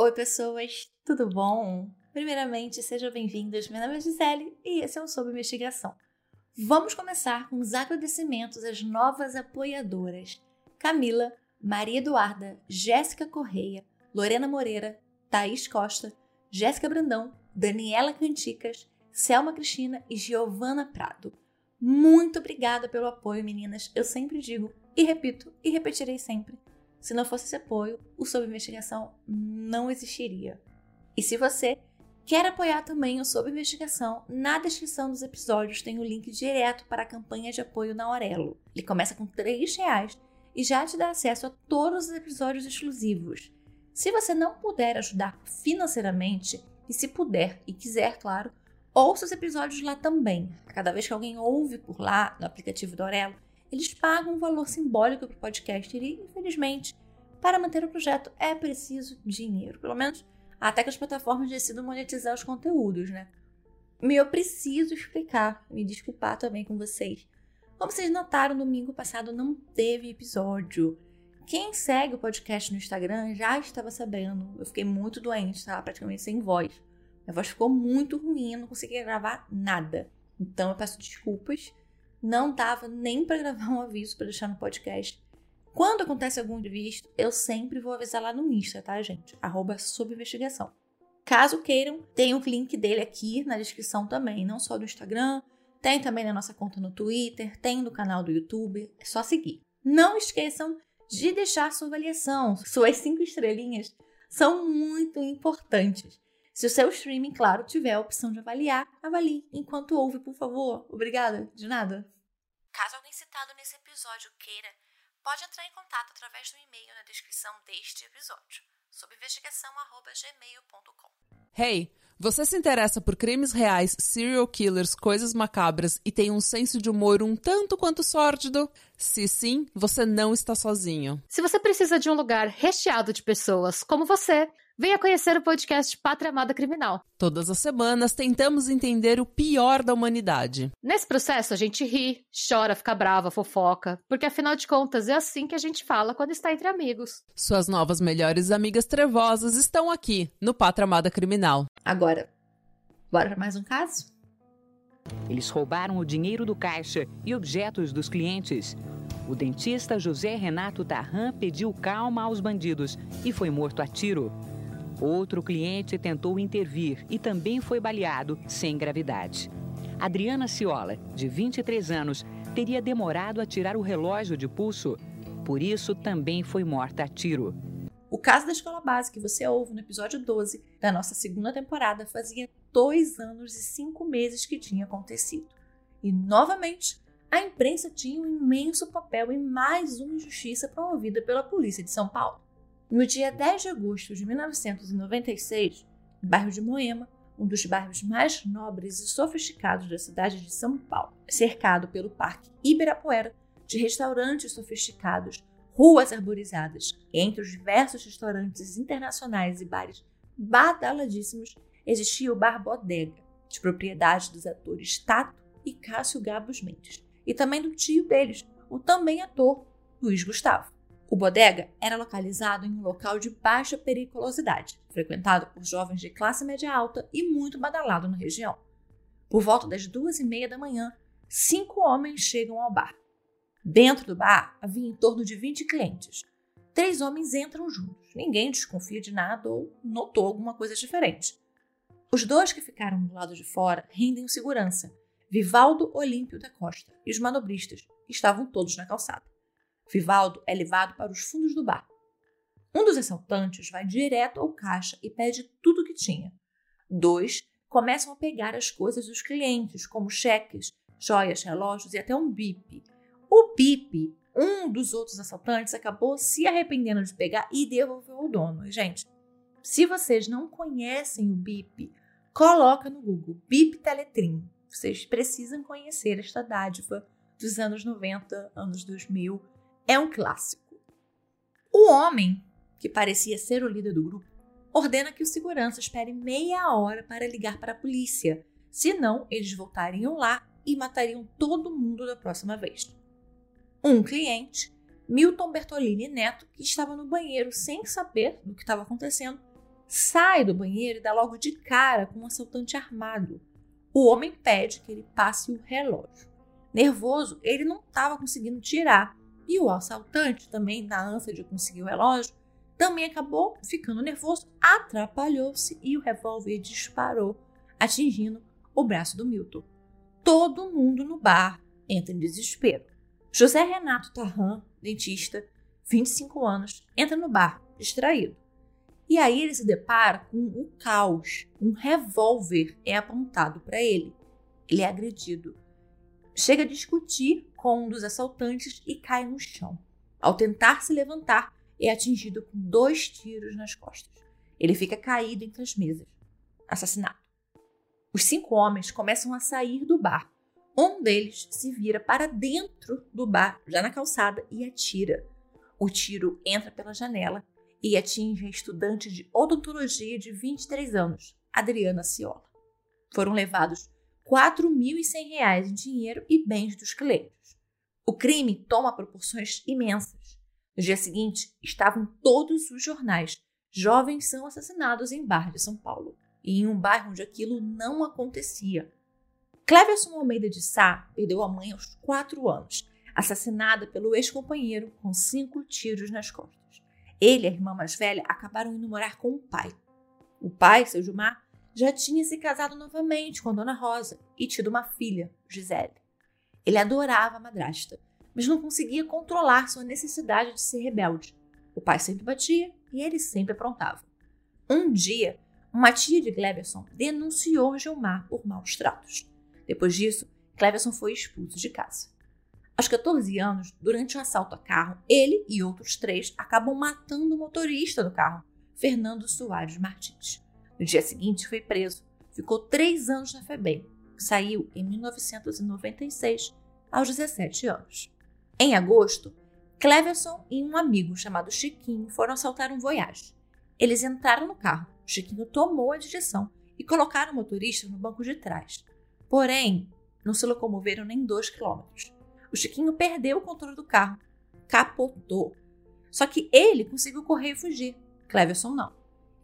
Oi, pessoas, tudo bom? Primeiramente, sejam bem-vindos. Meu nome é Gisele e esse é o Sob Investigação. Vamos começar com os agradecimentos às novas apoiadoras: Camila, Maria Eduarda, Jéssica Correia, Lorena Moreira, Thaís Costa, Jéssica Brandão, Daniela Canticas, Selma Cristina e Giovana Prado. Muito obrigada pelo apoio, meninas. Eu sempre digo e repito e repetirei sempre se não fosse esse apoio, o Sob Investigação não existiria. E se você quer apoiar também o Sob Investigação, na descrição dos episódios tem o link direto para a campanha de apoio na Aurelo. Ele começa com R$ reais e já te dá acesso a todos os episódios exclusivos. Se você não puder ajudar financeiramente, e se puder e quiser, claro, ouça os episódios lá também. Cada vez que alguém ouve por lá, no aplicativo do Aurelo, eles pagam um valor simbólico para o podcast e, infelizmente, para manter o projeto é preciso dinheiro. Pelo menos até que as plataformas decidam monetizar os conteúdos, né? E eu preciso explicar, me desculpar também com vocês. Como vocês notaram, domingo passado não teve episódio. Quem segue o podcast no Instagram já estava sabendo. Eu fiquei muito doente, estava praticamente sem voz. Minha voz ficou muito ruim, não conseguia gravar nada. Então eu peço desculpas não dava nem para gravar um aviso para deixar no podcast. Quando acontece algum imprevisto, eu sempre vou avisar lá no Insta, tá, gente? Arroba sob investigação. Caso queiram, tem o link dele aqui na descrição também, não só do Instagram, tem também na nossa conta no Twitter, tem no canal do YouTube, é só seguir. Não esqueçam de deixar sua avaliação, suas cinco estrelinhas são muito importantes. Se o seu streaming, claro, tiver a opção de avaliar, avalie enquanto ouve, por favor. Obrigada, de nada. Caso alguém citado nesse episódio queira, pode entrar em contato através do e-mail na descrição deste episódio, sob investigação@gmail.com. Hey, você se interessa por crimes reais, serial killers, coisas macabras e tem um senso de humor um tanto quanto sórdido? Se sim, você não está sozinho. Se você precisa de um lugar recheado de pessoas como você, Venha conhecer o podcast Pátria Amada Criminal. Todas as semanas tentamos entender o pior da humanidade. Nesse processo a gente ri, chora, fica brava, fofoca, porque afinal de contas é assim que a gente fala quando está entre amigos. Suas novas melhores amigas trevosas estão aqui no Pátria Amada Criminal. Agora, bora para mais um caso? Eles roubaram o dinheiro do caixa e objetos dos clientes. O dentista José Renato Tarran pediu calma aos bandidos e foi morto a tiro. Outro cliente tentou intervir e também foi baleado sem gravidade. Adriana Ciola, de 23 anos, teria demorado a tirar o relógio de pulso. Por isso, também foi morta a tiro. O caso da escola base que você ouve no episódio 12 da nossa segunda temporada fazia dois anos e cinco meses que tinha acontecido. E, novamente, a imprensa tinha um imenso papel em mais uma injustiça promovida pela polícia de São Paulo. No dia 10 de agosto de 1996, no bairro de Moema, um dos bairros mais nobres e sofisticados da cidade de São Paulo, cercado pelo Parque Ibirapuera de restaurantes sofisticados, ruas arborizadas, entre os diversos restaurantes internacionais e bares badaladíssimos, existia o Bar Bodega, de propriedade dos atores Tato e Cássio Gabos Mendes, e também do tio deles, o também ator Luiz Gustavo. O bodega era localizado em um local de baixa periculosidade, frequentado por jovens de classe média alta e muito badalado na região. Por volta das duas e meia da manhã, cinco homens chegam ao bar. Dentro do bar havia em torno de 20 clientes. Três homens entram juntos. Ninguém desconfia de nada ou notou alguma coisa diferente. Os dois que ficaram do lado de fora rendem segurança, Vivaldo Olímpio da Costa e os manobristas, estavam todos na calçada. Vivaldo é levado para os fundos do bar. Um dos assaltantes vai direto ao caixa e pede tudo o que tinha. Dois começam a pegar as coisas dos clientes, como cheques, joias, relógios e até um bip. O bip, um dos outros assaltantes, acabou se arrependendo de pegar e devolveu ao dono. Gente, se vocês não conhecem o bip, coloca no Google bip Teletrim. Vocês precisam conhecer esta dádiva dos anos 90, anos 2000 é um clássico. O homem, que parecia ser o líder do grupo, ordena que o segurança espere meia hora para ligar para a polícia, senão eles voltariam lá e matariam todo mundo da próxima vez. Um cliente, Milton Bertolini Neto, que estava no banheiro sem saber do que estava acontecendo, sai do banheiro e dá logo de cara com um assaltante armado. O homem pede que ele passe o relógio. Nervoso, ele não estava conseguindo tirar. E o assaltante, também na ânsia de conseguir o relógio, também acabou ficando nervoso, atrapalhou-se e o revólver disparou, atingindo o braço do Milton. Todo mundo no bar entra em desespero. José Renato Tarran, dentista, 25 anos, entra no bar, distraído. E aí ele se depara com o caos. Um revólver é apontado para ele. Ele é agredido. Chega a discutir com um dos assaltantes e cai no chão. Ao tentar se levantar, é atingido com dois tiros nas costas. Ele fica caído entre as mesas. Assassinado. Os cinco homens começam a sair do bar. Um deles se vira para dentro do bar, já na calçada, e atira. O tiro entra pela janela e atinge a estudante de odontologia de 23 anos, Adriana Ciola. Foram levados R$ 4.100 em dinheiro e bens dos clientes. O crime toma proporções imensas. No dia seguinte, estavam todos os jornais. Jovens são assassinados em bar de São Paulo. E em um bairro onde aquilo não acontecia. Cleverson Almeida de Sá perdeu a mãe aos 4 anos, assassinada pelo ex-companheiro com cinco tiros nas costas. Ele e a irmã mais velha acabaram indo morar com o pai. O pai, seu Gilmar, já tinha se casado novamente com a dona Rosa e tido uma filha, Gisele. Ele adorava a madrasta, mas não conseguia controlar sua necessidade de ser rebelde. O pai sempre batia e ele sempre aprontava. Um dia, uma tia de Cleverson denunciou Gilmar por maus tratos. Depois disso, Cleverson foi expulso de casa. Aos 14 anos, durante um assalto a carro, ele e outros três acabam matando o motorista do carro, Fernando Soares Martins. No dia seguinte, foi preso. Ficou três anos na FEBEM. Saiu em 1996, aos 17 anos. Em agosto, Cleverson e um amigo chamado Chiquinho foram assaltar um Voyage. Eles entraram no carro. Chiquinho tomou a direção e colocaram o motorista no banco de trás. Porém, não se locomoveram nem dois quilômetros. O Chiquinho perdeu o controle do carro, capotou. Só que ele conseguiu correr e fugir. Cleverson não.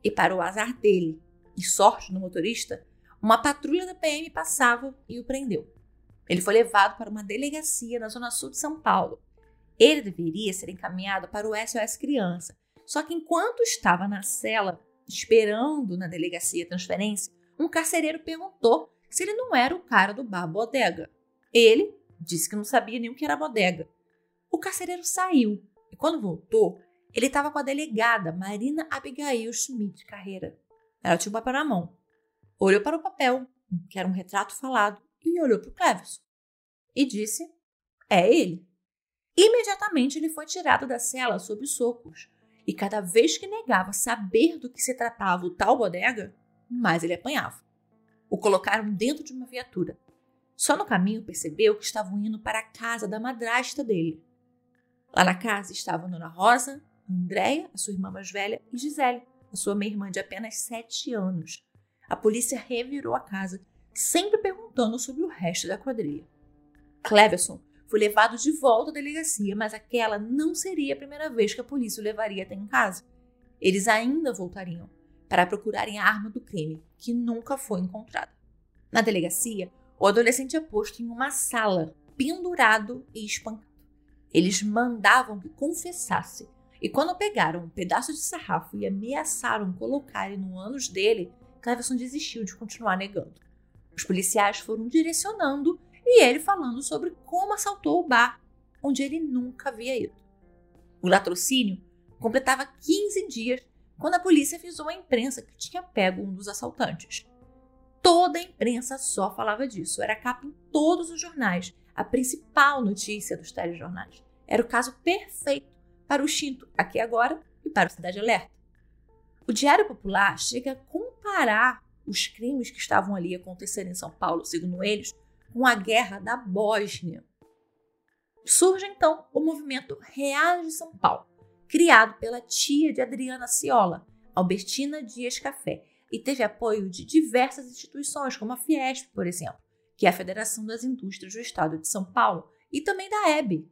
E para o azar dele e sorte do motorista, uma patrulha da PM passava e o prendeu. Ele foi levado para uma delegacia na zona sul de São Paulo. Ele deveria ser encaminhado para o SOS Criança. Só que enquanto estava na cela, esperando na delegacia transferência, um carcereiro perguntou se ele não era o cara do bar bodega. Ele Disse que não sabia nem o que era bodega. O carcereiro saiu e, quando voltou, ele estava com a delegada Marina Abigail Schmidt Carreira. Ela tinha um papel na mão. Olhou para o papel, que era um retrato falado, e olhou para o Cleverson. E disse: É ele. Imediatamente ele foi tirado da cela sob socos. E cada vez que negava saber do que se tratava o tal bodega, mais ele apanhava. O colocaram dentro de uma viatura só no caminho percebeu que estavam indo para a casa da madrasta dele. Lá na casa estavam Dona Rosa, Andréia, a sua irmã mais velha, e Gisele, sua meia-irmã de apenas sete anos. A polícia revirou a casa, sempre perguntando sobre o resto da quadrilha. Cleverson foi levado de volta à delegacia, mas aquela não seria a primeira vez que a polícia o levaria até em casa. Eles ainda voltariam para procurarem a arma do crime, que nunca foi encontrada. Na delegacia, o adolescente é posto em uma sala, pendurado e espancado. Eles mandavam que confessasse, e quando pegaram um pedaço de sarrafo e ameaçaram colocarem no ânus dele, Cleverson desistiu de continuar negando. Os policiais foram direcionando e ele falando sobre como assaltou o bar, onde ele nunca havia ido. O latrocínio completava 15 dias quando a polícia avisou à imprensa que tinha pego um dos assaltantes. Toda a imprensa só falava disso. Era capa em todos os jornais. A principal notícia dos telejornais. Era o caso perfeito para o Xinto, aqui agora, e para o Cidade Alerta. O Diário Popular chega a comparar os crimes que estavam ali acontecendo em São Paulo, segundo eles, com a guerra da Bósnia. Surge então o movimento Real de São Paulo, criado pela tia de Adriana Ciola, Albertina Dias Café, e teve apoio de diversas instituições, como a Fiesp, por exemplo, que é a Federação das Indústrias do Estado de São Paulo, e também da EB,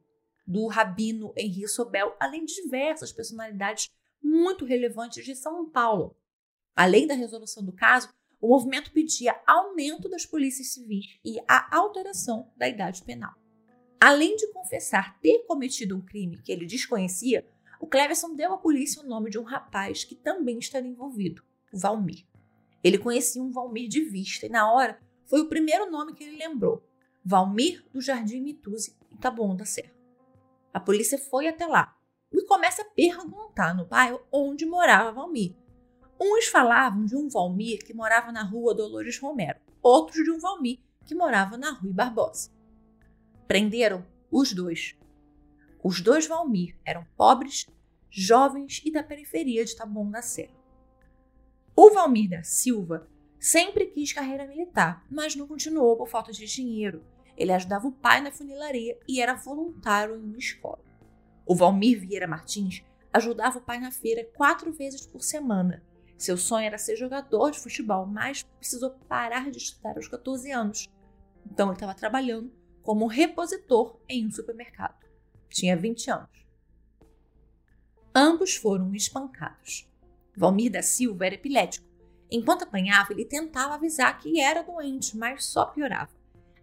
do Rabino Henri Sobel, além de diversas personalidades muito relevantes de São Paulo. Além da resolução do caso, o movimento pedia aumento das polícias civis e a alteração da idade penal. Além de confessar ter cometido um crime que ele desconhecia, o Cleverson deu à polícia o nome de um rapaz que também estaria envolvido, o Valmir. Ele conhecia um Valmir de vista e, na hora, foi o primeiro nome que ele lembrou: Valmir do Jardim Mituse, em Taboão da Serra. A polícia foi até lá e começa a perguntar no bairro onde morava Valmir. Uns falavam de um Valmir que morava na rua Dolores Romero, outros de um Valmir que morava na rua Barbosa. Prenderam os dois. Os dois Valmir eram pobres, jovens e da periferia de Taboão da Serra. O Valmir da Silva sempre quis carreira militar, mas não continuou por falta de dinheiro. Ele ajudava o pai na funilaria e era voluntário em uma escola. O Valmir Vieira Martins ajudava o pai na feira quatro vezes por semana seu sonho era ser jogador de futebol, mas precisou parar de estudar aos 14 anos. Então ele estava trabalhando como repositor em um supermercado. Tinha 20 anos. Ambos foram espancados. Valmir da Silva era epilético. Enquanto apanhava, ele tentava avisar que era doente, mas só piorava.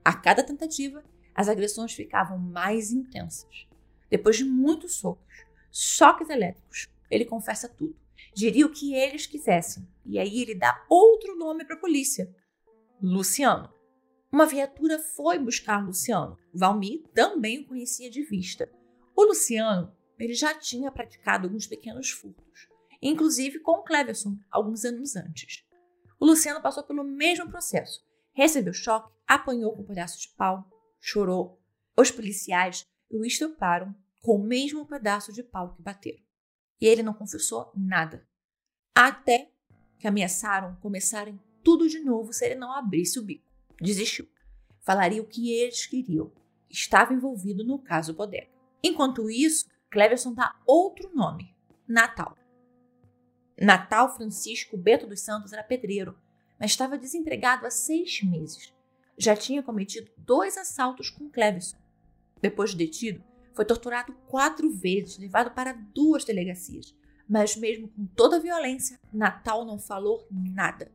A cada tentativa, as agressões ficavam mais intensas. Depois de muitos socos, choques elétricos, ele confessa tudo diria o que eles quisessem. E aí ele dá outro nome para a polícia: Luciano. Uma viatura foi buscar Luciano. Valmir também o conhecia de vista. O Luciano ele já tinha praticado alguns pequenos furtos, inclusive com o Cleverson, alguns anos antes. O Luciano passou pelo mesmo processo. Recebeu choque, apanhou com um pedaço de pau, chorou. Os policiais o estuparam com o mesmo pedaço de pau que bateram. E ele não confessou nada. Até que ameaçaram começarem tudo de novo se ele não abrisse o bico. Desistiu. Falaria o que eles queriam. Estava envolvido no caso Bodega. Enquanto isso, Cleverson dá outro nome: Natal. Natal Francisco Beto dos Santos era pedreiro, mas estava desempregado há seis meses. Já tinha cometido dois assaltos com Cleverson. Depois de detido, foi torturado quatro vezes, levado para duas delegacias. Mas, mesmo com toda a violência, Natal não falou nada.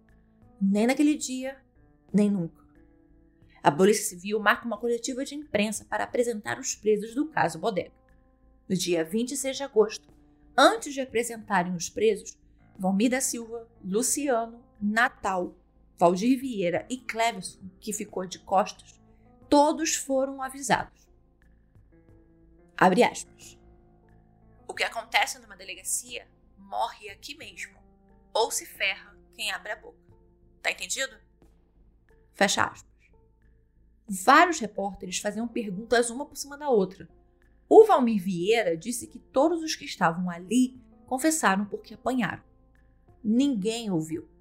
Nem naquele dia, nem nunca. A Polícia Civil marca uma coletiva de imprensa para apresentar os presos do caso Bodega. No dia 26 de agosto, antes de apresentarem os presos, Valmir da Silva, Luciano, Natal, Valdir Vieira e Cleverson, que ficou de costas, todos foram avisados. Abre aspas. O que acontece numa delegacia morre aqui mesmo. Ou se ferra quem abre a boca. Tá entendido? Fecha aspas. Vários repórteres faziam perguntas uma por cima da outra. O Valmir Vieira disse que todos os que estavam ali confessaram porque apanharam. Ninguém ouviu.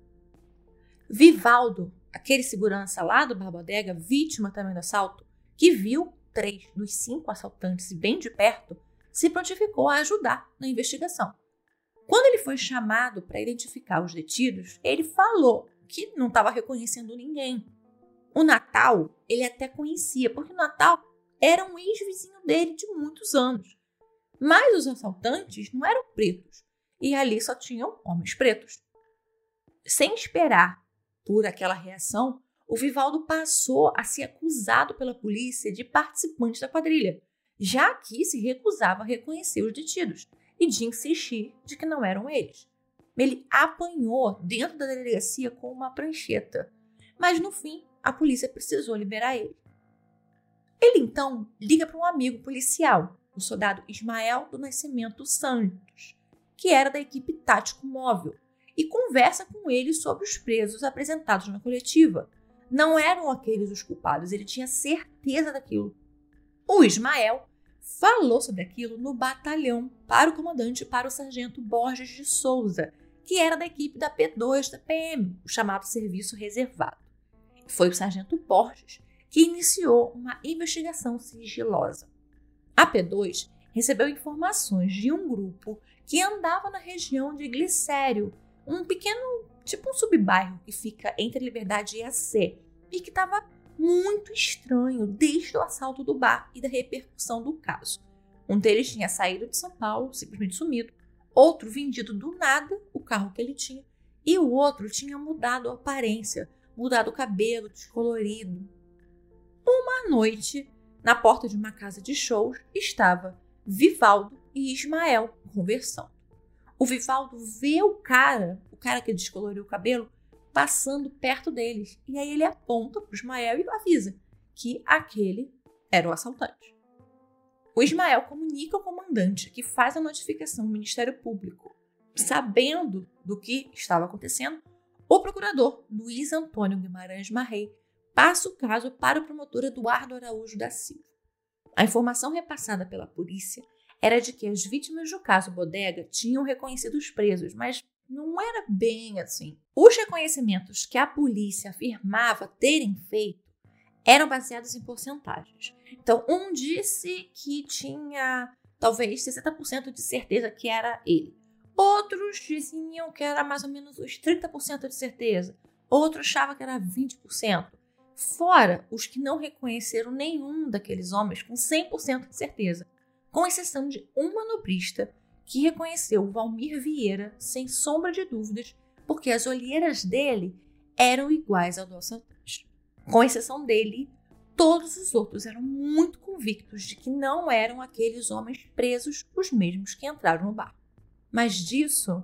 Vivaldo, aquele segurança lá do Barbadega, vítima também do assalto, que viu três dos cinco assaltantes bem de perto, se prontificou a ajudar na investigação. Quando ele foi chamado para identificar os detidos, ele falou que não estava reconhecendo ninguém. O Natal ele até conhecia, porque o Natal era um ex-vizinho dele de muitos anos. Mas os assaltantes não eram pretos, e ali só tinham homens pretos. Sem esperar por aquela reação, o Vivaldo passou a ser acusado pela polícia de participante da quadrilha, já que se recusava a reconhecer os detidos e de insistir de que não eram eles. Ele apanhou dentro da delegacia com uma prancheta, mas no fim a polícia precisou liberar ele. Ele então liga para um amigo policial, o soldado Ismael do Nascimento Santos, que era da equipe tático móvel, e conversa com ele sobre os presos apresentados na coletiva, não eram aqueles os culpados, ele tinha certeza daquilo. O Ismael falou sobre aquilo no batalhão para o comandante, para o sargento Borges de Souza, que era da equipe da P2 da PM, o chamado Serviço Reservado. Foi o sargento Borges que iniciou uma investigação sigilosa. A P2 recebeu informações de um grupo que andava na região de Glicério, um pequeno, tipo um subbairro que fica entre Liberdade e a C, e que estava muito estranho desde o assalto do bar e da repercussão do caso. Um deles tinha saído de São Paulo, simplesmente sumido, outro vendido do nada o carro que ele tinha, e o outro tinha mudado a aparência, mudado o cabelo, descolorido. Uma noite, na porta de uma casa de shows, estava Vivaldo e Ismael conversando. O Vivaldo vê o cara, o cara que descoloriu o cabelo, passando perto deles. E aí ele aponta para o Ismael e avisa que aquele era o assaltante. O Ismael comunica ao comandante que faz a notificação ao Ministério Público. Sabendo do que estava acontecendo, o procurador Luiz Antônio Guimarães Marrei passa o caso para o promotor Eduardo Araújo da Silva. A informação repassada pela polícia era de que as vítimas do caso Bodega tinham reconhecido os presos, mas não era bem assim. Os reconhecimentos que a polícia afirmava terem feito eram baseados em porcentagens. Então, um disse que tinha talvez 60% de certeza que era ele. Outros diziam que era mais ou menos os 30% de certeza. Outros achavam que era 20%. Fora os que não reconheceram nenhum daqueles homens com 100% de certeza, com exceção de um manobrista que reconheceu Valmir Vieira sem sombra de dúvidas, porque as olheiras dele eram iguais ao do assaltante. Com exceção dele, todos os outros eram muito convictos de que não eram aqueles homens presos os mesmos que entraram no bar. Mas disso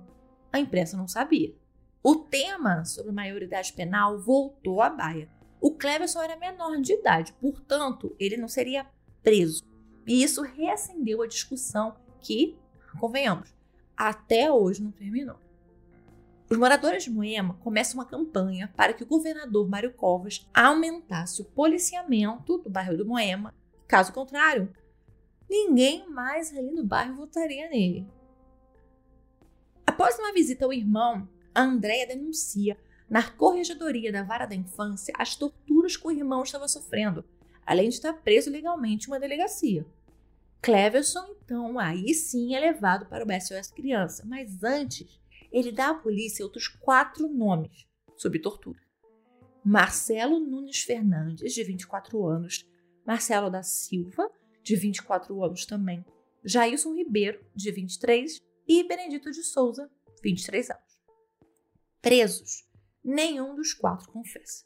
a imprensa não sabia. O tema sobre maioridade penal voltou à baia. O Cleverson era menor de idade, portanto, ele não seria preso. E isso reacendeu a discussão que, convenhamos, até hoje não terminou. Os moradores de Moema começam uma campanha para que o governador Mário Covas aumentasse o policiamento do bairro do Moema. Caso contrário, ninguém mais ali no bairro votaria nele. Após uma visita ao irmão, a Andréia denuncia na corregedoria da vara da infância as torturas que o irmão estava sofrendo, além de estar preso legalmente em uma delegacia. Cleverson, então, aí sim é levado para o SOS Criança, mas antes ele dá à polícia outros quatro nomes sob tortura. Marcelo Nunes Fernandes, de 24 anos, Marcelo da Silva, de 24 anos também, Jailson Ribeiro, de 23, e Benedito de Souza, 23 anos. Presos, nenhum dos quatro confessa.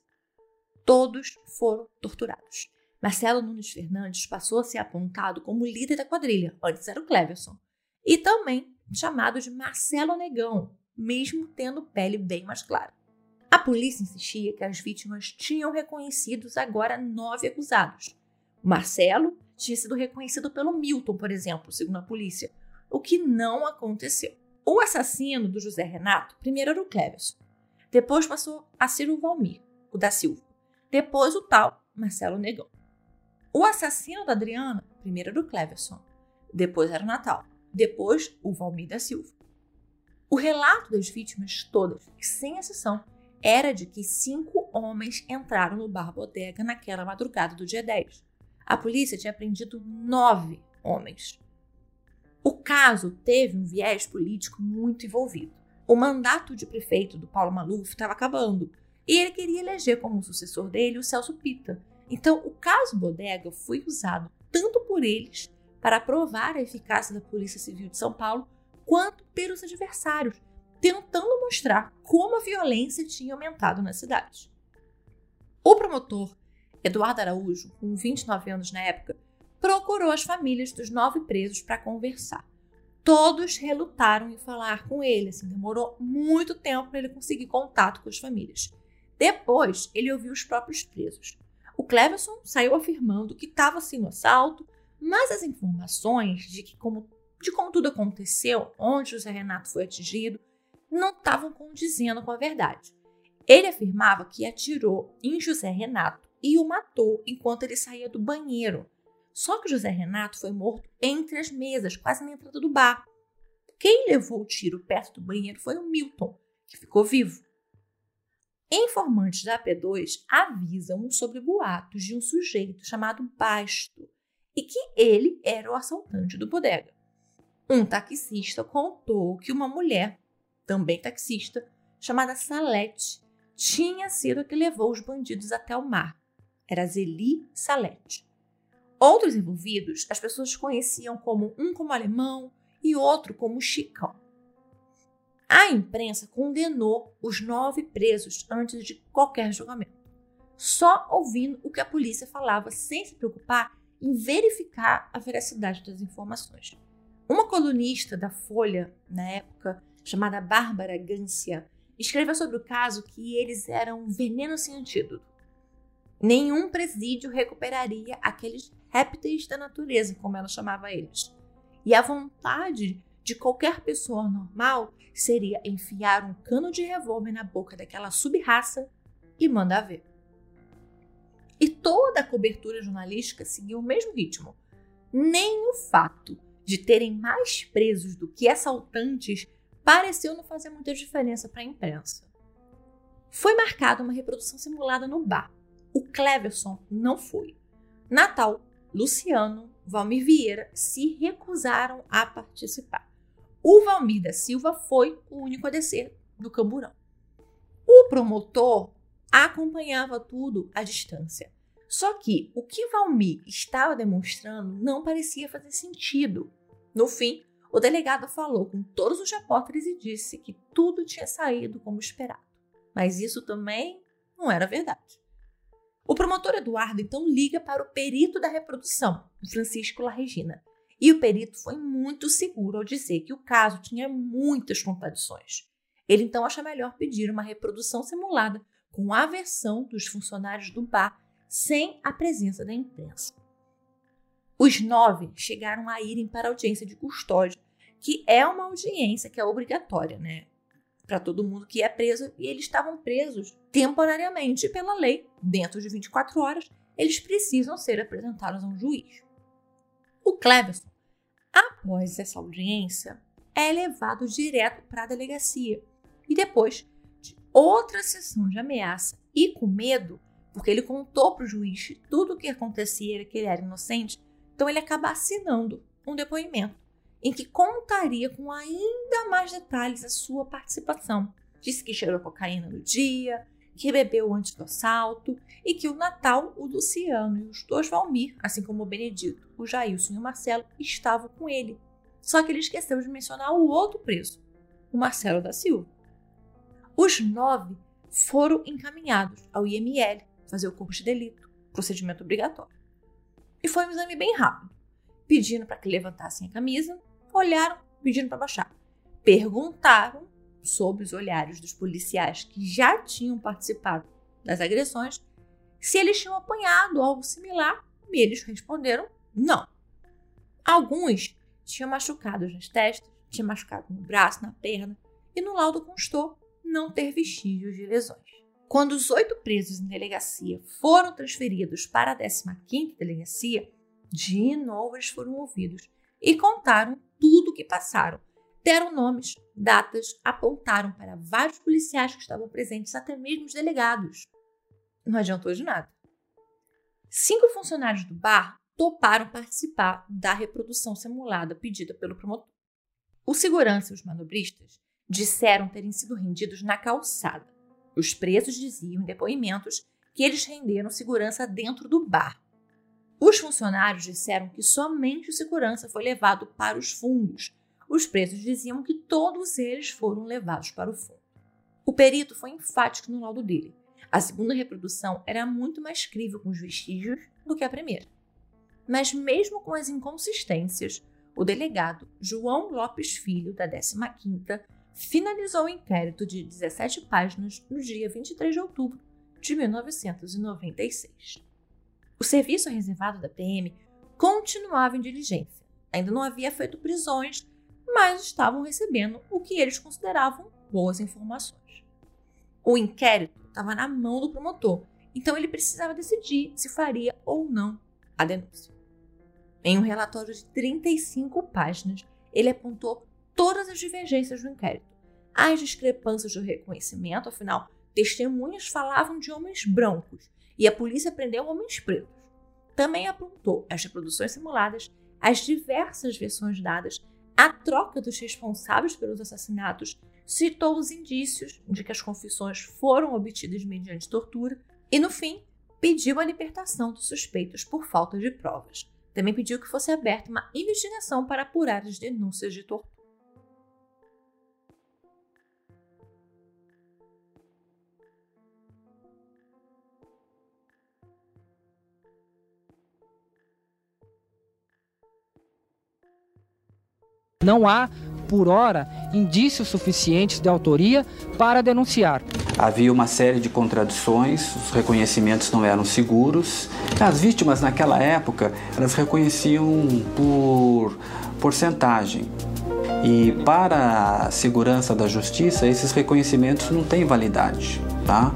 Todos foram torturados. Marcelo Nunes Fernandes passou a ser apontado como líder da quadrilha, antes era o Cleverson, e também chamado de Marcelo Negão, mesmo tendo pele bem mais clara. A polícia insistia que as vítimas tinham reconhecidos agora nove acusados. O Marcelo tinha sido reconhecido pelo Milton, por exemplo, segundo a polícia, o que não aconteceu. O assassino do José Renato primeiro era o Cleverson, depois passou a ser o Valmir, o da Silva, depois o tal Marcelo Negão. O assassino da Adriana primeiro era o Cleverson, depois era o Natal, depois o Valmir da Silva. O relato das vítimas todas, sem exceção, era de que cinco homens entraram no bar bodega naquela madrugada do dia 10. A polícia tinha prendido nove homens. O caso teve um viés político muito envolvido. O mandato de prefeito do Paulo Maluf estava acabando e ele queria eleger como sucessor dele o Celso Pita. Então, o caso Bodega foi usado tanto por eles para provar a eficácia da Polícia Civil de São Paulo, quanto pelos adversários, tentando mostrar como a violência tinha aumentado na cidade. O promotor, Eduardo Araújo, com 29 anos na época, procurou as famílias dos nove presos para conversar. Todos relutaram em falar com ele, assim, demorou muito tempo para ele conseguir contato com as famílias. Depois, ele ouviu os próprios presos. O Cleverson saiu afirmando que estava assim no assalto, mas as informações de que como de como tudo aconteceu, onde José Renato foi atingido, não estavam condizendo com a verdade. Ele afirmava que atirou em José Renato e o matou enquanto ele saía do banheiro. Só que José Renato foi morto entre as mesas, quase na entrada do bar. Quem levou o tiro perto do banheiro foi o Milton, que ficou vivo. Informantes da AP2 avisam sobre boatos de um sujeito chamado Basto, e que ele era o assaltante do bodega. Um taxista contou que uma mulher, também taxista, chamada Salete, tinha sido a que levou os bandidos até o mar. Era Zeli Salete. Outros envolvidos, as pessoas conheciam como um como alemão e outro como Chicão. A imprensa condenou os nove presos antes de qualquer julgamento, só ouvindo o que a polícia falava, sem se preocupar em verificar a veracidade das informações. Uma colunista da Folha, na época, chamada Bárbara Gância, escreveu sobre o caso que eles eram veneno sem antídoto. Nenhum presídio recuperaria aqueles répteis da natureza, como ela chamava eles. E a vontade de qualquer pessoa normal seria enfiar um cano de revólver na boca daquela subraça e mandar ver. E toda a cobertura jornalística seguiu o mesmo ritmo. Nem o fato de terem mais presos do que assaltantes pareceu não fazer muita diferença para a imprensa. Foi marcada uma reprodução simulada no bar. O Cleverson não foi. Natal, Luciano, Valmir Vieira se recusaram a participar. O Valmir da Silva foi o único a descer do camburão. O promotor acompanhava tudo à distância. Só que o que Valmir estava demonstrando não parecia fazer sentido. No fim, o delegado falou com todos os repórteres e disse que tudo tinha saído como esperado. Mas isso também não era verdade. O promotor Eduardo então liga para o perito da reprodução, Francisco La Regina, e o perito foi muito seguro ao dizer que o caso tinha muitas contradições. Ele então acha melhor pedir uma reprodução simulada com a versão dos funcionários do bar sem a presença da imprensa. Os nove chegaram a irem para a audiência de custódia, que é uma audiência que é obrigatória, né? Para todo mundo que é preso, e eles estavam presos temporariamente pela lei. Dentro de 24 horas, eles precisam ser apresentados a um juiz. O Cleverson, após essa audiência, é levado direto para a delegacia e depois de outra sessão de ameaça e com medo, porque ele contou para o juiz tudo o que acontecia, que ele era inocente, então ele acaba assinando um depoimento em que contaria com ainda mais detalhes a sua participação. Disse que cheirou cocaína no dia, que bebeu antes do assalto e que o Natal, o Luciano e os dois Valmir, assim como o Benedito, o Jailson e o Marcelo, estavam com ele. Só que ele esqueceu de mencionar o outro preso, o Marcelo da Silva. Os nove foram encaminhados ao IML fazer o corpo de delito, procedimento obrigatório. E foi um exame bem rápido, pedindo para que levantassem a camisa, olharam pedindo para baixar. Perguntaram sob os olhares dos policiais que já tinham participado das agressões se eles tinham apanhado algo similar e eles responderam não. Alguns tinham machucados nas testas, tinham machucado no braço, na perna e no laudo constou não ter vestígios de lesões. Quando os oito presos em delegacia foram transferidos para a 15ª delegacia, de novo eles foram ouvidos e contaram tudo o que passaram. Deram nomes, datas, apontaram para vários policiais que estavam presentes, até mesmo os delegados. Não adiantou de nada. Cinco funcionários do bar toparam participar da reprodução simulada pedida pelo promotor. O segurança e os manobristas disseram terem sido rendidos na calçada. Os presos diziam em depoimentos que eles renderam segurança dentro do bar. Os funcionários disseram que somente o segurança foi levado para os fundos. Os presos diziam que todos eles foram levados para o fundo. O perito foi enfático no laudo dele. A segunda reprodução era muito mais crível com os vestígios do que a primeira. Mas, mesmo com as inconsistências, o delegado João Lopes Filho, da 15ª, finalizou o inquérito de 17 páginas no dia 23 de outubro de 1996. O serviço reservado da PM continuava em diligência. Ainda não havia feito prisões, mas estavam recebendo o que eles consideravam boas informações. O inquérito estava na mão do promotor, então ele precisava decidir se faria ou não a denúncia. Em um relatório de 35 páginas, ele apontou todas as divergências do inquérito, as discrepâncias do reconhecimento, afinal, testemunhas falavam de homens brancos e a polícia prendeu homens pretos. Também apontou as reproduções simuladas, as diversas versões dadas, a troca dos responsáveis pelos assassinatos, citou os indícios de que as confissões foram obtidas mediante tortura e, no fim, pediu a libertação dos suspeitos por falta de provas. Também pediu que fosse aberta uma investigação para apurar as denúncias de tortura. Não há, por hora, indícios suficientes de autoria para denunciar. Havia uma série de contradições, os reconhecimentos não eram seguros. As vítimas naquela época, elas reconheciam por porcentagem. E para a segurança da justiça, esses reconhecimentos não têm validade, tá?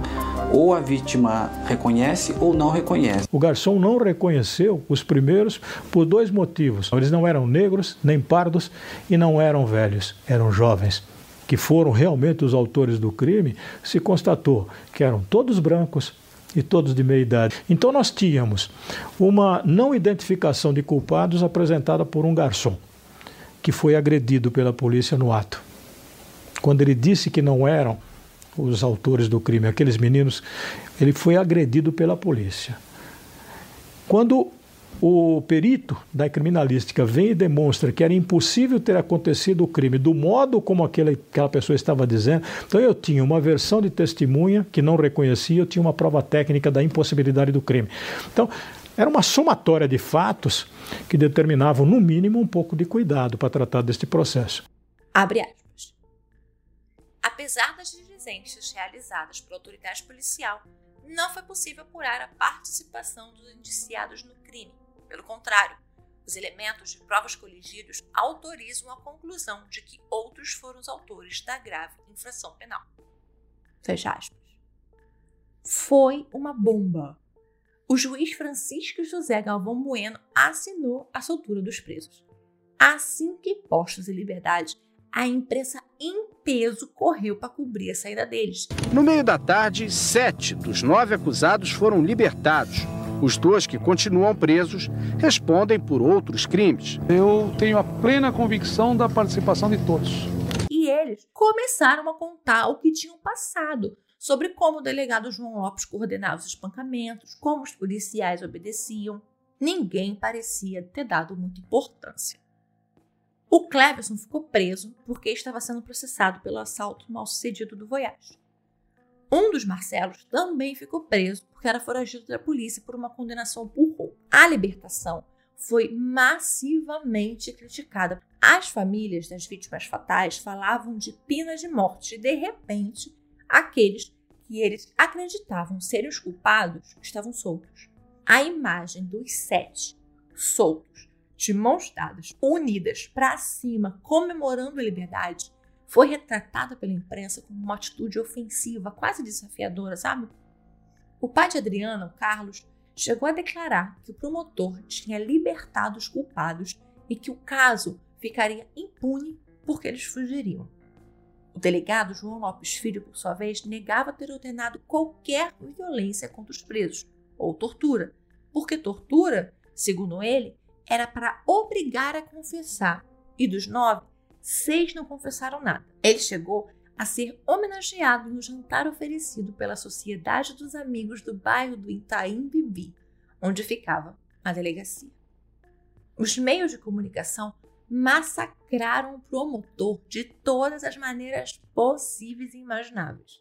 Ou a vítima reconhece ou não reconhece. O garçom não reconheceu os primeiros por dois motivos. Eles não eram negros, nem pardos e não eram velhos, eram jovens. Que foram realmente os autores do crime, se constatou que eram todos brancos, e todos de meia idade. Então nós tínhamos uma não identificação de culpados apresentada por um garçom que foi agredido pela polícia no ato. Quando ele disse que não eram os autores do crime, aqueles meninos, ele foi agredido pela polícia. Quando o perito da criminalística vem e demonstra que era impossível ter acontecido o crime do modo como aquele, aquela pessoa estava dizendo, então eu tinha uma versão de testemunha que não reconhecia, eu tinha uma prova técnica da impossibilidade do crime. Então, era uma somatória de fatos que determinavam, no mínimo, um pouco de cuidado para tratar deste processo. Abre aspas. Apesar das realizadas pela autoridade policial, não foi possível apurar a participação dos indiciados no crime. Pelo contrário, os elementos de provas coligidos autorizam a conclusão de que outros foram os autores da grave infração penal. Fecha aspas. Foi uma bomba o juiz Francisco José Galvão Bueno assinou a soltura dos presos. Assim que postos em liberdade, a imprensa em peso correu para cobrir a saída deles. No meio da tarde, sete dos nove acusados foram libertados. Os dois que continuam presos respondem por outros crimes. Eu tenho a plena convicção da participação de todos. E eles começaram a contar o que tinham passado sobre como o delegado João Lopes coordenava os espancamentos, como os policiais obedeciam. Ninguém parecia ter dado muita importância. O Cleverson ficou preso porque estava sendo processado pelo assalto mal sucedido do Voyage. Um dos Marcelos também ficou preso porque era foragido da polícia por uma condenação por roubo. A libertação foi massivamente criticada. As famílias das vítimas fatais falavam de pena de morte e, de repente, aqueles que eles acreditavam serem os culpados estavam soltos. A imagem dos sete soltos, de mãos dadas, unidas para cima, comemorando a liberdade, foi retratada pela imprensa como uma atitude ofensiva, quase desafiadora, sabe? O pai de Adriana, o Carlos, chegou a declarar que o promotor tinha libertado os culpados e que o caso ficaria impune porque eles fugiriam. O delegado João Lopes Filho, por sua vez, negava ter ordenado qualquer violência contra os presos ou tortura, porque tortura, segundo ele, era para obrigar a confessar, e dos nove, seis não confessaram nada. Ele chegou a ser homenageado no jantar oferecido pela Sociedade dos Amigos do bairro do Itaim Bibi, onde ficava a delegacia. Os meios de comunicação massacraram o promotor de todas as maneiras possíveis e imagináveis.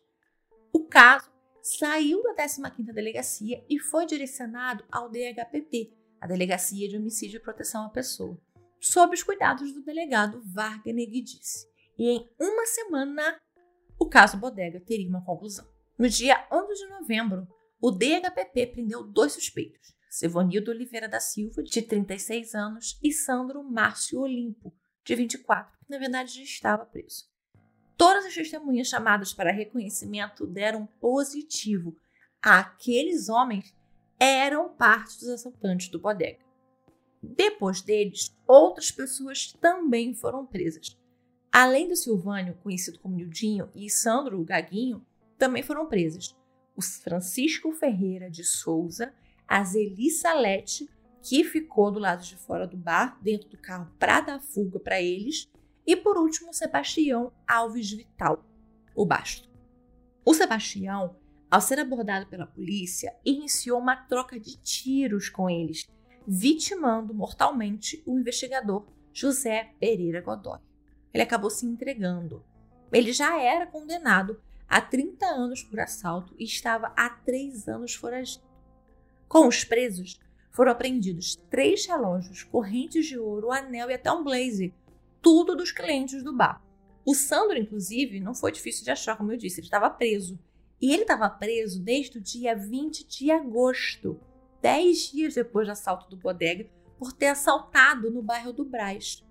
O caso saiu da 15ª Delegacia e foi direcionado ao DHPP, a Delegacia de Homicídio e Proteção à Pessoa, sob os cuidados do delegado Wagner Guidice. E em uma semana, o caso Bodega teria uma conclusão. No dia 11 de novembro, o DHPP prendeu dois suspeitos, Sevonildo Oliveira da Silva, de 36 anos, e Sandro Márcio Olimpo, de 24, que na verdade já estava preso. Todas as testemunhas chamadas para reconhecimento deram positivo. Aqueles homens eram parte dos assaltantes do bodega. Depois deles, outras pessoas também foram presas. Além do Silvânio, conhecido como Nildinho, e Sandro, o Gaguinho, também foram presas. O Francisco Ferreira de Souza a Zeli Salete, que ficou do lado de fora do bar, dentro do carro, para dar fuga para eles. E por último, Sebastião Alves Vital, o basto. O Sebastião, ao ser abordado pela polícia, iniciou uma troca de tiros com eles, vitimando mortalmente o investigador José Pereira Godoy. Ele acabou se entregando. Ele já era condenado a 30 anos por assalto e estava há três anos foragido. Com os presos, foram apreendidos três relógios, correntes de ouro, anel e até um blazer, tudo dos clientes do bar. O Sandro, inclusive, não foi difícil de achar, como eu disse, ele estava preso. E ele estava preso desde o dia 20 de agosto, dez dias depois do assalto do bodega, por ter assaltado no bairro do Brás.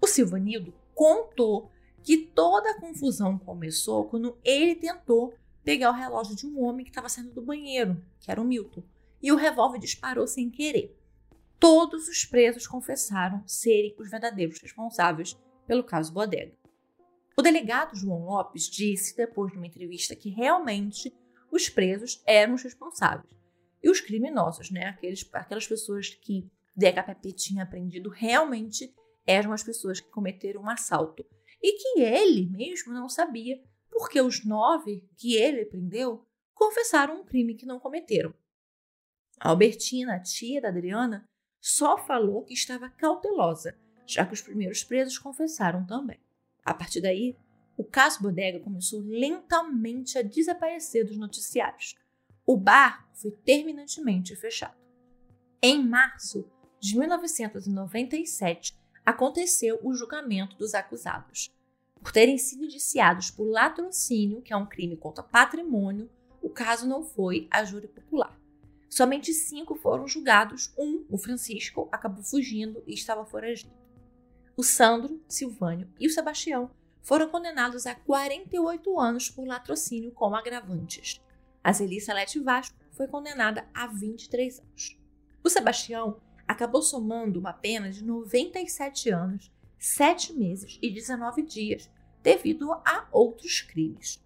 O Silvanildo contou que toda a confusão começou quando ele tentou pegar o relógio de um homem que estava saindo do banheiro, que era o Milton, e o revólver disparou sem querer. Todos os presos confessaram serem os verdadeiros responsáveis pelo caso Bodega. O delegado João Lopes disse depois de uma entrevista que realmente os presos eram os responsáveis. E os criminosos, né, aqueles, aquelas pessoas que DHPP tinha aprendido, realmente eram as pessoas que cometeram um assalto. E que ele mesmo não sabia, porque os nove que ele prendeu confessaram um crime que não cometeram. A Albertina, a tia da Adriana, só falou que estava cautelosa, já que os primeiros presos confessaram também. A partir daí, o caso Bodega começou lentamente a desaparecer dos noticiários. O bar foi terminantemente fechado. Em março de 1997, aconteceu o julgamento dos acusados. Por terem sido indiciados por latrocínio, que é um crime contra patrimônio, o caso não foi a júri popular. Somente cinco foram julgados, um, o Francisco, acabou fugindo e estava foragido. O Sandro, Silvânio e o Sebastião foram condenados a 48 anos por latrocínio com agravantes. A Zeli Salete Vasco foi condenada a 23 anos. O Sebastião acabou somando uma pena de 97 anos, 7 meses e 19 dias, devido a outros crimes.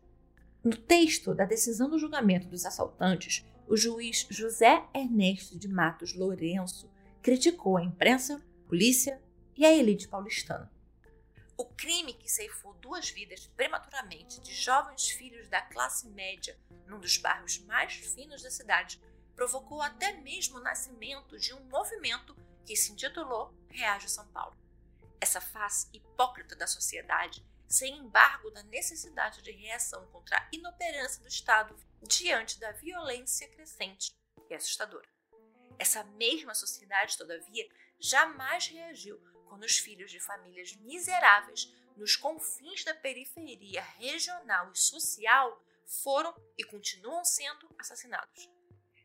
No texto da decisão do julgamento dos assaltantes, o juiz José Ernesto de Matos Lourenço criticou a imprensa, polícia e a elite paulistana. O crime que ceifou duas vidas prematuramente de jovens filhos da classe média num dos bairros mais finos da cidade provocou até mesmo o nascimento de um movimento que se intitulou Reage São Paulo. Essa face hipócrita da sociedade, sem embargo da necessidade de reação contra a inoperância do Estado diante da violência crescente e assustadora. Essa mesma sociedade, todavia, jamais reagiu quando os filhos de famílias miseráveis nos confins da periferia regional e social foram e continuam sendo assassinados.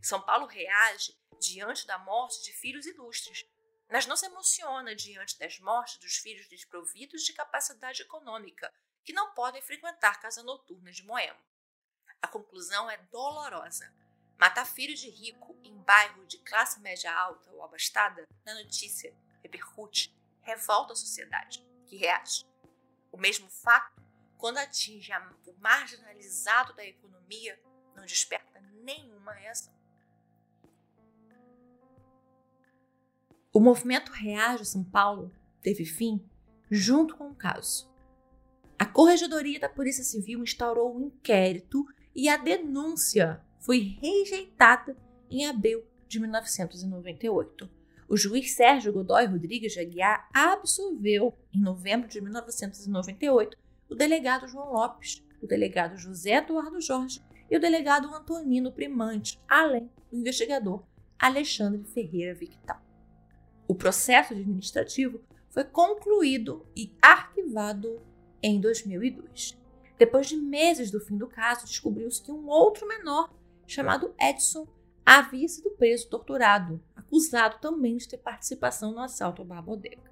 São Paulo reage diante da morte de filhos ilustres, mas não se emociona diante das mortes dos filhos desprovidos de capacidade econômica, que não podem frequentar casa noturna de Moema. A conclusão é dolorosa. Matar filho de rico em bairro de classe média alta ou abastada, na notícia, repercute, revolta a sociedade, que reage. O mesmo fato, quando atinge o marginalizado da economia, não desperta nenhuma reação. O movimento Reage São Paulo teve fim junto com o caso. A Corregedoria da Polícia Civil instaurou um inquérito e a denúncia foi rejeitada em abril de 1998. O juiz Sérgio Godoy Rodrigues de Aguiar absolveu, em novembro de 1998, o delegado João Lopes, o delegado José Eduardo Jorge e o delegado Antonino Primante, além do investigador Alexandre Ferreira Victal. O processo administrativo foi concluído e arquivado em 2002. Depois de meses do fim do caso, descobriu-se que um outro menor, chamado Edson, havia sido preso torturado, acusado também de ter participação no assalto ao Bar Bodega.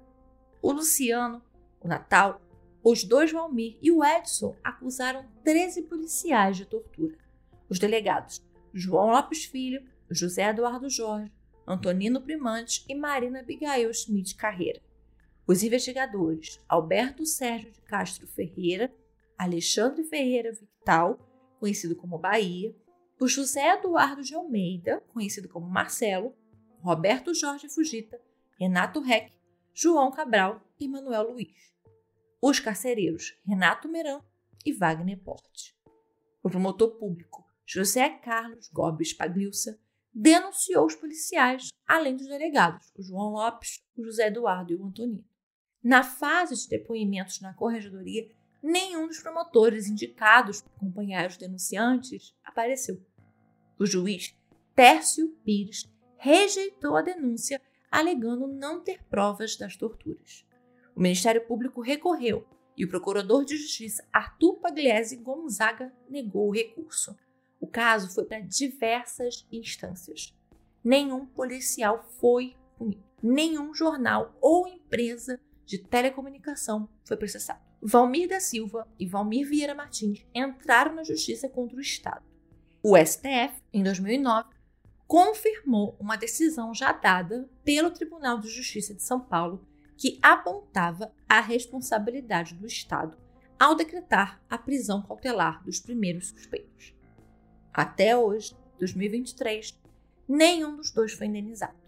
O Luciano, o Natal, os dois Valmir e o Edson acusaram 13 policiais de tortura. Os delegados João Lopes Filho, José Eduardo Jorge, Antonino Primante e Marina Abigail Schmidt Carreira. Os investigadores Alberto Sérgio de Castro Ferreira, Alexandre Ferreira Victal, conhecido como Bahia, o José Eduardo de Almeida, conhecido como Marcelo, Roberto Jorge Fugita, Renato Reck, João Cabral e Manuel Luiz. Os carcereiros Renato Meran e Wagner Porte. O promotor público José Carlos Gomes Pagliussa denunciou os policiais, além dos delegados, o João Lopes, o José Eduardo e o Antonino. Na fase de depoimentos na corregedoria, nenhum dos promotores indicados para acompanhar os denunciantes apareceu. O juiz Tércio Pires rejeitou a denúncia, alegando não ter provas das torturas. O Ministério Público recorreu e o procurador de justiça Arthur Pagliese Gonzaga negou o recurso. O caso foi para diversas instâncias. Nenhum policial foi punido. Nenhum jornal ou empresa de telecomunicação foi processado. Valmir da Silva e Valmir Vieira Martins entraram na justiça contra o Estado. O STF, em 2009, confirmou uma decisão já dada pelo Tribunal de Justiça de São Paulo que apontava a responsabilidade do Estado ao decretar a prisão cautelar dos primeiros suspeitos. Até hoje, 2023, nenhum dos dois foi indenizado.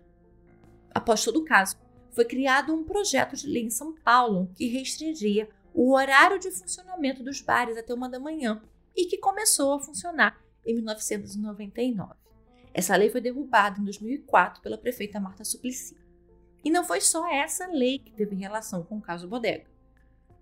Após todo o caso, foi criado um projeto de lei em São Paulo que restringia o horário de funcionamento dos bares até uma da manhã e que começou a funcionar em 1999. Essa lei foi derrubada em 2004 pela prefeita Marta Suplicy. E não foi só essa lei que teve relação com o caso Bodega.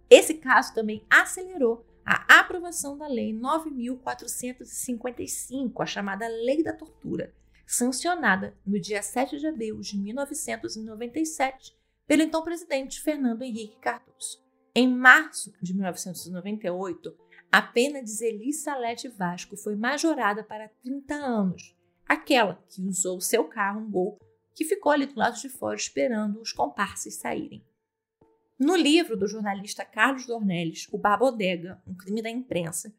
Esse caso também acelerou a aprovação da Lei 9.455, a chamada Lei da Tortura, sancionada no dia 7 de abril de 1997 pelo então presidente Fernando Henrique Cardoso. Em março de 1998, a pena de Zeli Salete Vasco foi majorada para 30 anos, aquela que usou seu carro, um gol, que ficou ali do lado de fora esperando os comparsas saírem. No livro do jornalista Carlos Dornelles, O Babodega, um crime da imprensa,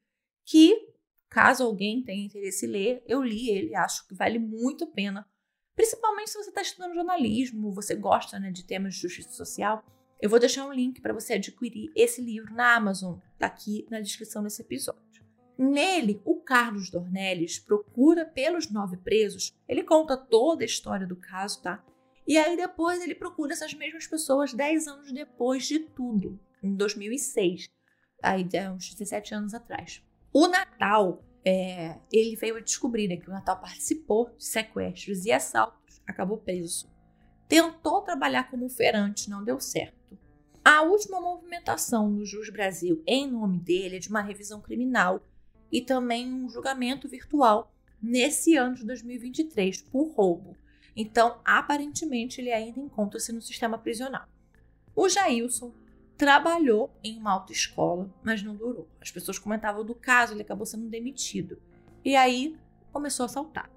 que, caso alguém tenha interesse em ler, eu li ele, acho que vale muito a pena, principalmente se você está estudando jornalismo, você gosta né, de temas de justiça social. Eu vou deixar um link para você adquirir esse livro na Amazon, tá aqui na descrição desse episódio. Nele, o Carlos Dornelles procura pelos nove presos. Ele conta toda a história do caso, tá? E aí depois ele procura essas mesmas pessoas dez anos depois de tudo, em 2006, aí uns 17 anos atrás. O Natal, é, ele veio a descobrir né, que o Natal participou de sequestros e assaltos, acabou preso. Tentou trabalhar como feirante, não deu certo. A última movimentação no Jus Brasil em nome dele é de uma revisão criminal e também um julgamento virtual nesse ano de 2023 por roubo. Então, aparentemente, ele ainda encontra-se no sistema prisional. O Jailson trabalhou em uma autoescola, mas não durou. As pessoas comentavam do caso, ele acabou sendo demitido. E aí começou a assaltar.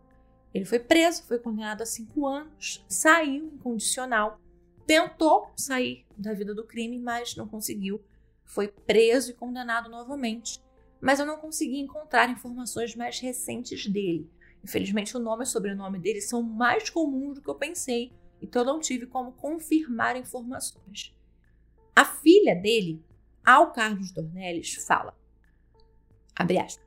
Ele foi preso, foi condenado a cinco anos, saiu incondicional, tentou sair da vida do crime, mas não conseguiu. Foi preso e condenado novamente mas eu não consegui encontrar informações mais recentes dele. Infelizmente, o nome e o sobrenome dele são mais comuns do que eu pensei, então eu não tive como confirmar informações. A filha dele, ao Carlos Dornelles, fala, abre aspas,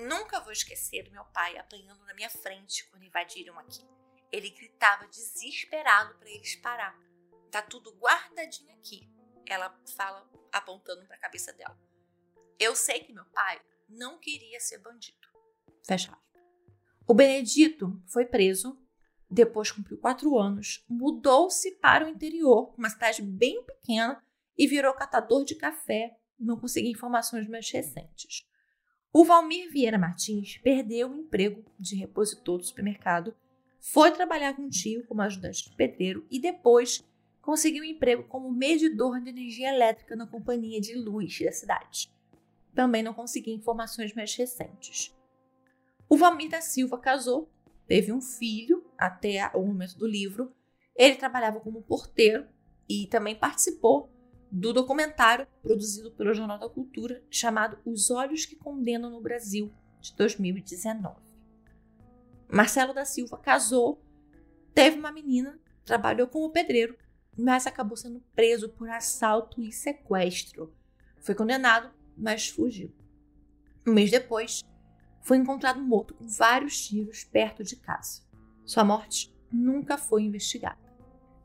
Nunca vou esquecer meu pai apanhando na minha frente quando invadiram aqui. Ele gritava desesperado para eles parar. Tá tudo guardadinho aqui. Ela fala apontando para a cabeça dela. Eu sei que meu pai não queria ser bandido. Fecha O Benedito foi preso, depois cumpriu quatro anos, mudou-se para o interior, uma cidade bem pequena, e virou catador de café. Não consegui informações mais recentes. O Valmir Vieira Martins perdeu o emprego de repositor do supermercado, foi trabalhar com o tio como ajudante de pedreiro e depois conseguiu um emprego como medidor de energia elétrica na companhia de luz da cidade também não consegui informações mais recentes. O Valmir da Silva casou, teve um filho até o momento do livro. Ele trabalhava como porteiro e também participou do documentário produzido pelo Jornal da Cultura chamado Os Olhos que Condenam no Brasil, de 2019. Marcelo da Silva casou, teve uma menina, trabalhou como pedreiro, mas acabou sendo preso por assalto e sequestro. Foi condenado mas fugiu. Um mês depois, foi encontrado morto com vários tiros perto de casa. Sua morte nunca foi investigada.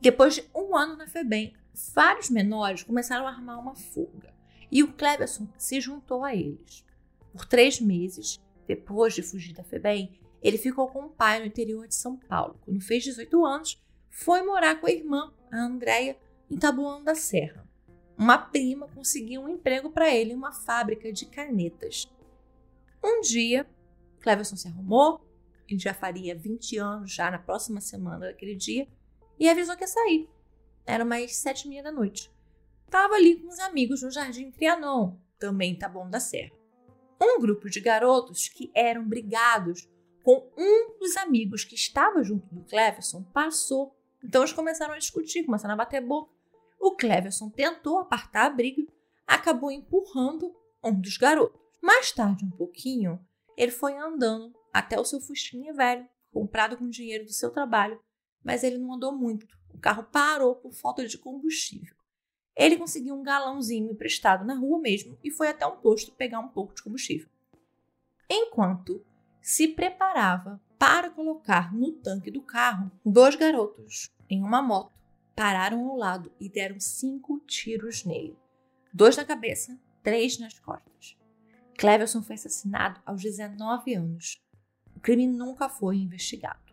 Depois de um ano na FEBEM, vários menores começaram a armar uma fuga e o Cleberson se juntou a eles. Por três meses, depois de fugir da FEBEM, ele ficou com o pai no interior de São Paulo. Quando fez 18 anos, foi morar com a irmã, a Andréia, em Taboão da Serra uma prima conseguiu um emprego para ele em uma fábrica de canetas. Um dia, Cleverson se arrumou, ele já faria 20 anos já na próxima semana daquele dia, e avisou que ia sair. Era mais sete e meia da noite. estava ali com os amigos no Jardim Trianon, também tá bom da Serra. Um grupo de garotos que eram brigados com um dos amigos que estava junto do Cleverson passou. Então eles começaram a discutir, começaram a bater boca. O Cleverson tentou apartar a briga, acabou empurrando um dos garotos. Mais tarde, um pouquinho, ele foi andando até o seu Fusquinha velho, comprado com dinheiro do seu trabalho, mas ele não andou muito. O carro parou por falta de combustível. Ele conseguiu um galãozinho emprestado na rua mesmo e foi até um posto pegar um pouco de combustível. Enquanto se preparava para colocar no tanque do carro, dois garotos em uma moto pararam ao lado e deram cinco tiros nele: dois na cabeça, três nas costas. Cleverson foi assassinado aos 19 anos. O crime nunca foi investigado.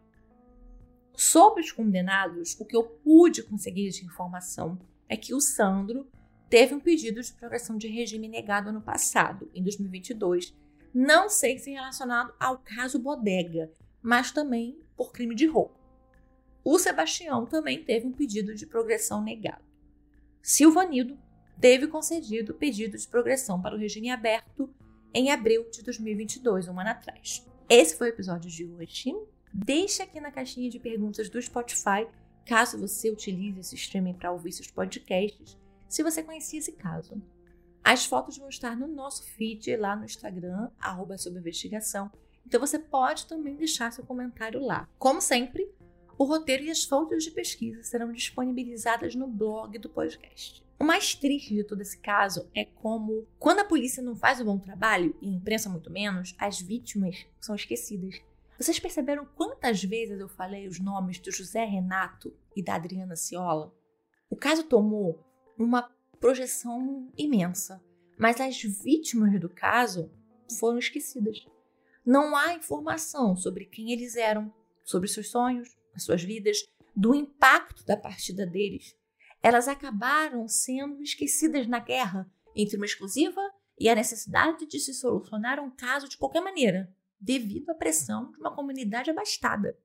Sobre os condenados, o que eu pude conseguir de informação é que o Sandro teve um pedido de progressão de regime negado ano passado, em 2022, não sei se relacionado ao caso Bodega, mas também por crime de roubo. O Sebastião também teve um pedido de progressão negado. Silvanildo teve concedido pedido de progressão para o regime aberto em abril de 2022, um ano atrás. Esse foi o episódio de hoje. Deixe aqui na caixinha de perguntas do Spotify, caso você utilize esse streaming para ouvir seus podcasts, se você conhecia esse caso. As fotos vão estar no nosso feed lá no Instagram, arroba. Então você pode também deixar seu comentário lá. Como sempre, o roteiro e as fontes de pesquisa serão disponibilizadas no blog do podcast. O mais triste de todo esse caso é como, quando a polícia não faz um bom trabalho, e a imprensa muito menos, as vítimas são esquecidas. Vocês perceberam quantas vezes eu falei os nomes do José Renato e da Adriana Ciola? O caso tomou uma projeção imensa, mas as vítimas do caso foram esquecidas. Não há informação sobre quem eles eram, sobre seus sonhos, as suas vidas, do impacto da partida deles. Elas acabaram sendo esquecidas na guerra entre uma exclusiva e a necessidade de se solucionar um caso de qualquer maneira, devido à pressão de uma comunidade abastada.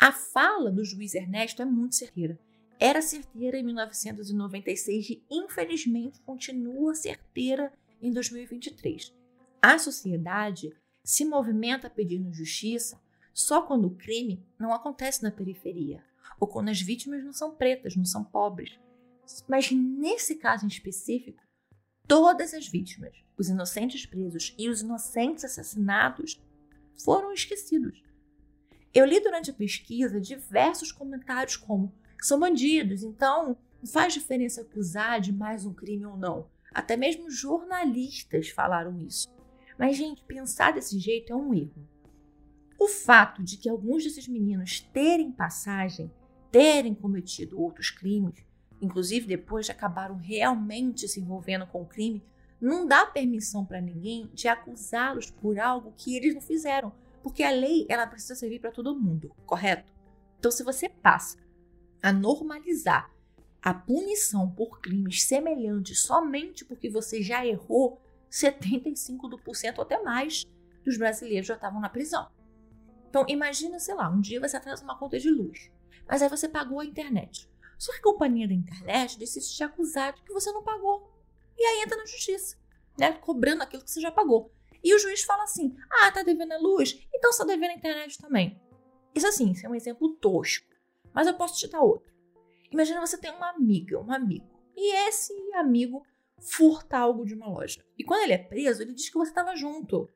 A fala do juiz Ernesto é muito certeira era certeira em 1996 e infelizmente continua certeira em 2023. A sociedade se movimenta pedindo justiça só quando o crime não acontece na periferia ou quando as vítimas não são pretas, não são pobres. Mas nesse caso em específico, todas as vítimas, os inocentes presos e os inocentes assassinados, foram esquecidos. Eu li durante a pesquisa diversos comentários como são bandidos, então não faz diferença acusar de mais um crime ou não. Até mesmo jornalistas falaram isso. Mas, gente, pensar desse jeito é um erro. O fato de que alguns desses meninos terem passagem, terem cometido outros crimes, inclusive depois acabaram realmente se envolvendo com o crime, não dá permissão para ninguém de acusá-los por algo que eles não fizeram, porque a lei ela precisa servir para todo mundo, correto? Então, se você passa a normalizar a punição por crimes semelhantes somente porque você já errou, 75% ou até mais dos brasileiros já estavam na prisão. Então, imagina, sei lá, um dia você atrasa uma conta de luz, mas aí você pagou a internet. Só que a companhia da internet decide te acusar de que você não pagou. E aí entra na justiça, né? Cobrando aquilo que você já pagou. E o juiz fala assim: ah, tá devendo a luz? Então você tá devendo a internet também. Isso assim, isso é um exemplo tosco. Mas eu posso te dar outro. Imagina você tem uma amiga, um amigo, e esse amigo furta algo de uma loja. E quando ele é preso, ele diz que você estava junto.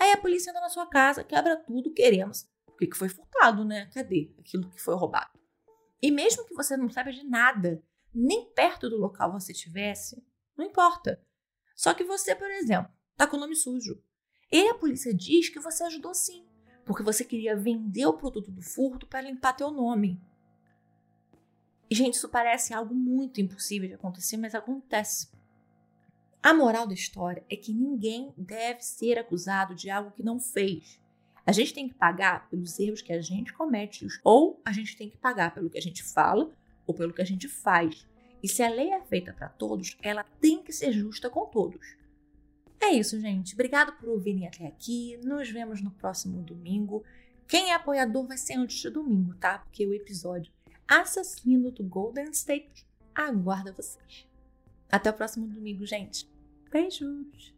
Aí a polícia entra na sua casa, quebra tudo, queremos. O que foi furtado, né? Cadê aquilo que foi roubado? E mesmo que você não saiba de nada, nem perto do local você estivesse, não importa. Só que você, por exemplo, tá com o nome sujo. E a polícia diz que você ajudou sim, porque você queria vender o produto do furto para limpar teu nome. E, gente, isso parece algo muito impossível de acontecer, mas acontece. A moral da história é que ninguém deve ser acusado de algo que não fez. A gente tem que pagar pelos erros que a gente comete, ou a gente tem que pagar pelo que a gente fala ou pelo que a gente faz. E se a lei é feita para todos, ela tem que ser justa com todos. É isso, gente. Obrigado por ouvirem até aqui. Nos vemos no próximo domingo. Quem é apoiador vai ser antes de domingo, tá? Porque o episódio assassino do Golden State aguarda vocês. Até o próximo domingo, gente. Beijos!